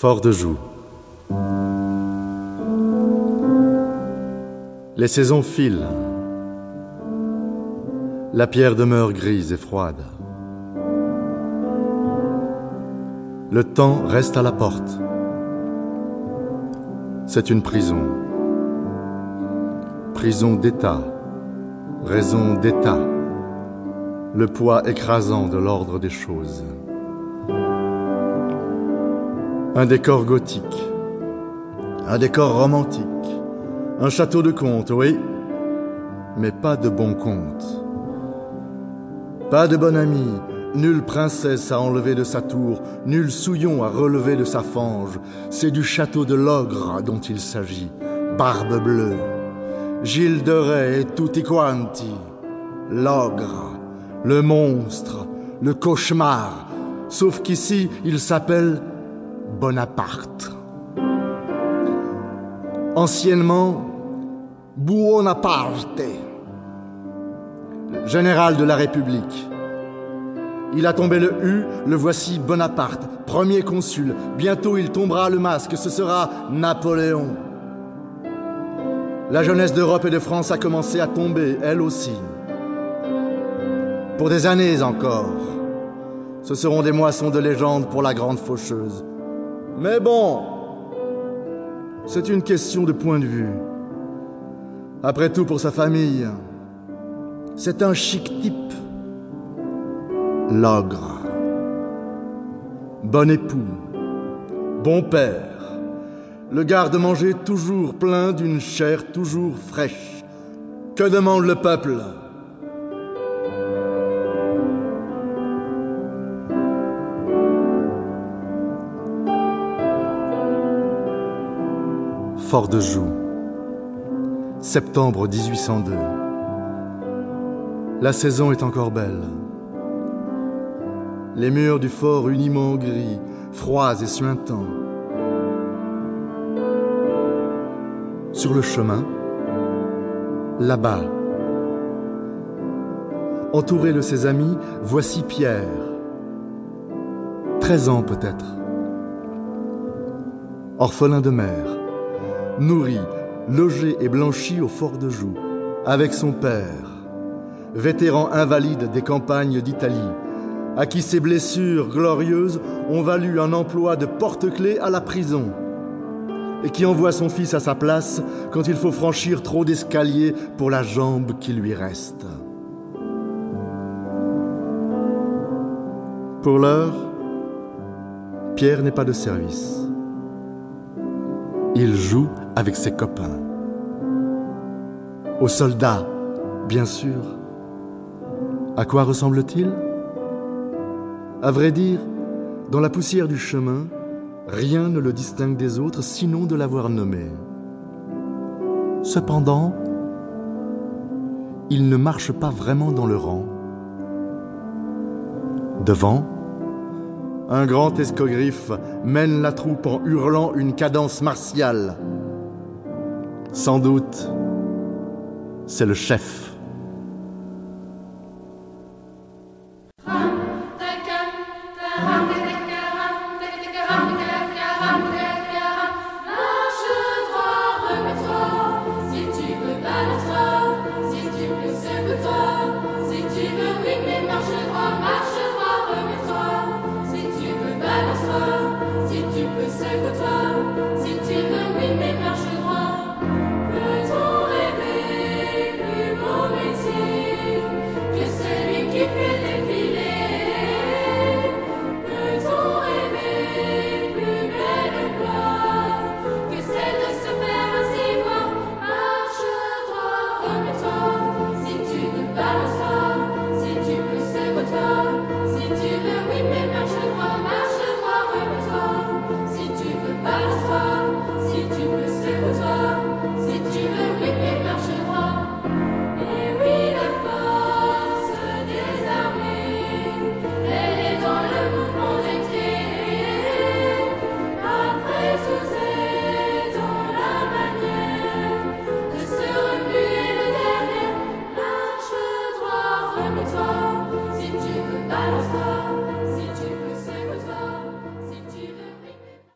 Fort de Joux. Les saisons filent. La pierre demeure grise et froide. Le temps reste à la porte. C'est une prison. Prison d'État. Raison d'État. Le poids écrasant de l'ordre des choses. Un décor gothique. Un décor romantique. Un château de conte, oui. Mais pas de bon conte. Pas de bonne amie, nulle princesse à enlever de sa tour, nul souillon à relever de sa fange. C'est du château de l'ogre dont il s'agit. Barbe bleue. Gilles de Rais et tutti quanti. L'ogre, le monstre, le cauchemar. Sauf qu'ici, il s'appelle Bonaparte. Anciennement, Buonaparte, général de la République. Il a tombé le U, le voici Bonaparte, premier consul. Bientôt il tombera le masque, ce sera Napoléon. La jeunesse d'Europe et de France a commencé à tomber, elle aussi. Pour des années encore. Ce seront des moissons de légende pour la grande faucheuse. Mais bon, c'est une question de point de vue. Après tout, pour sa famille, c'est un chic type. L'ogre. Bon époux. Bon père. Le garde-manger toujours plein d'une chair toujours fraîche. Que demande le peuple? Fort de Joux, septembre 1802. La saison est encore belle. Les murs du fort uniment gris, froids et suintants. Sur le chemin, là-bas, entouré de ses amis, voici Pierre. Treize ans peut-être. Orphelin de mère nourri, logé et blanchi au fort de Joux, avec son père, vétéran invalide des campagnes d'Italie, à qui ses blessures glorieuses ont valu un emploi de porte-clés à la prison, et qui envoie son fils à sa place quand il faut franchir trop d'escaliers pour la jambe qui lui reste. Pour l'heure, Pierre n'est pas de service. Il joue avec ses copains. Aux soldats, bien sûr. À quoi ressemble-t-il? À vrai dire, dans la poussière du chemin, rien ne le distingue des autres sinon de l'avoir nommé. Cependant, il ne marche pas vraiment dans le rang. Devant, un grand escogriffe mène la troupe en hurlant une cadence martiale. Sans doute, c'est le chef.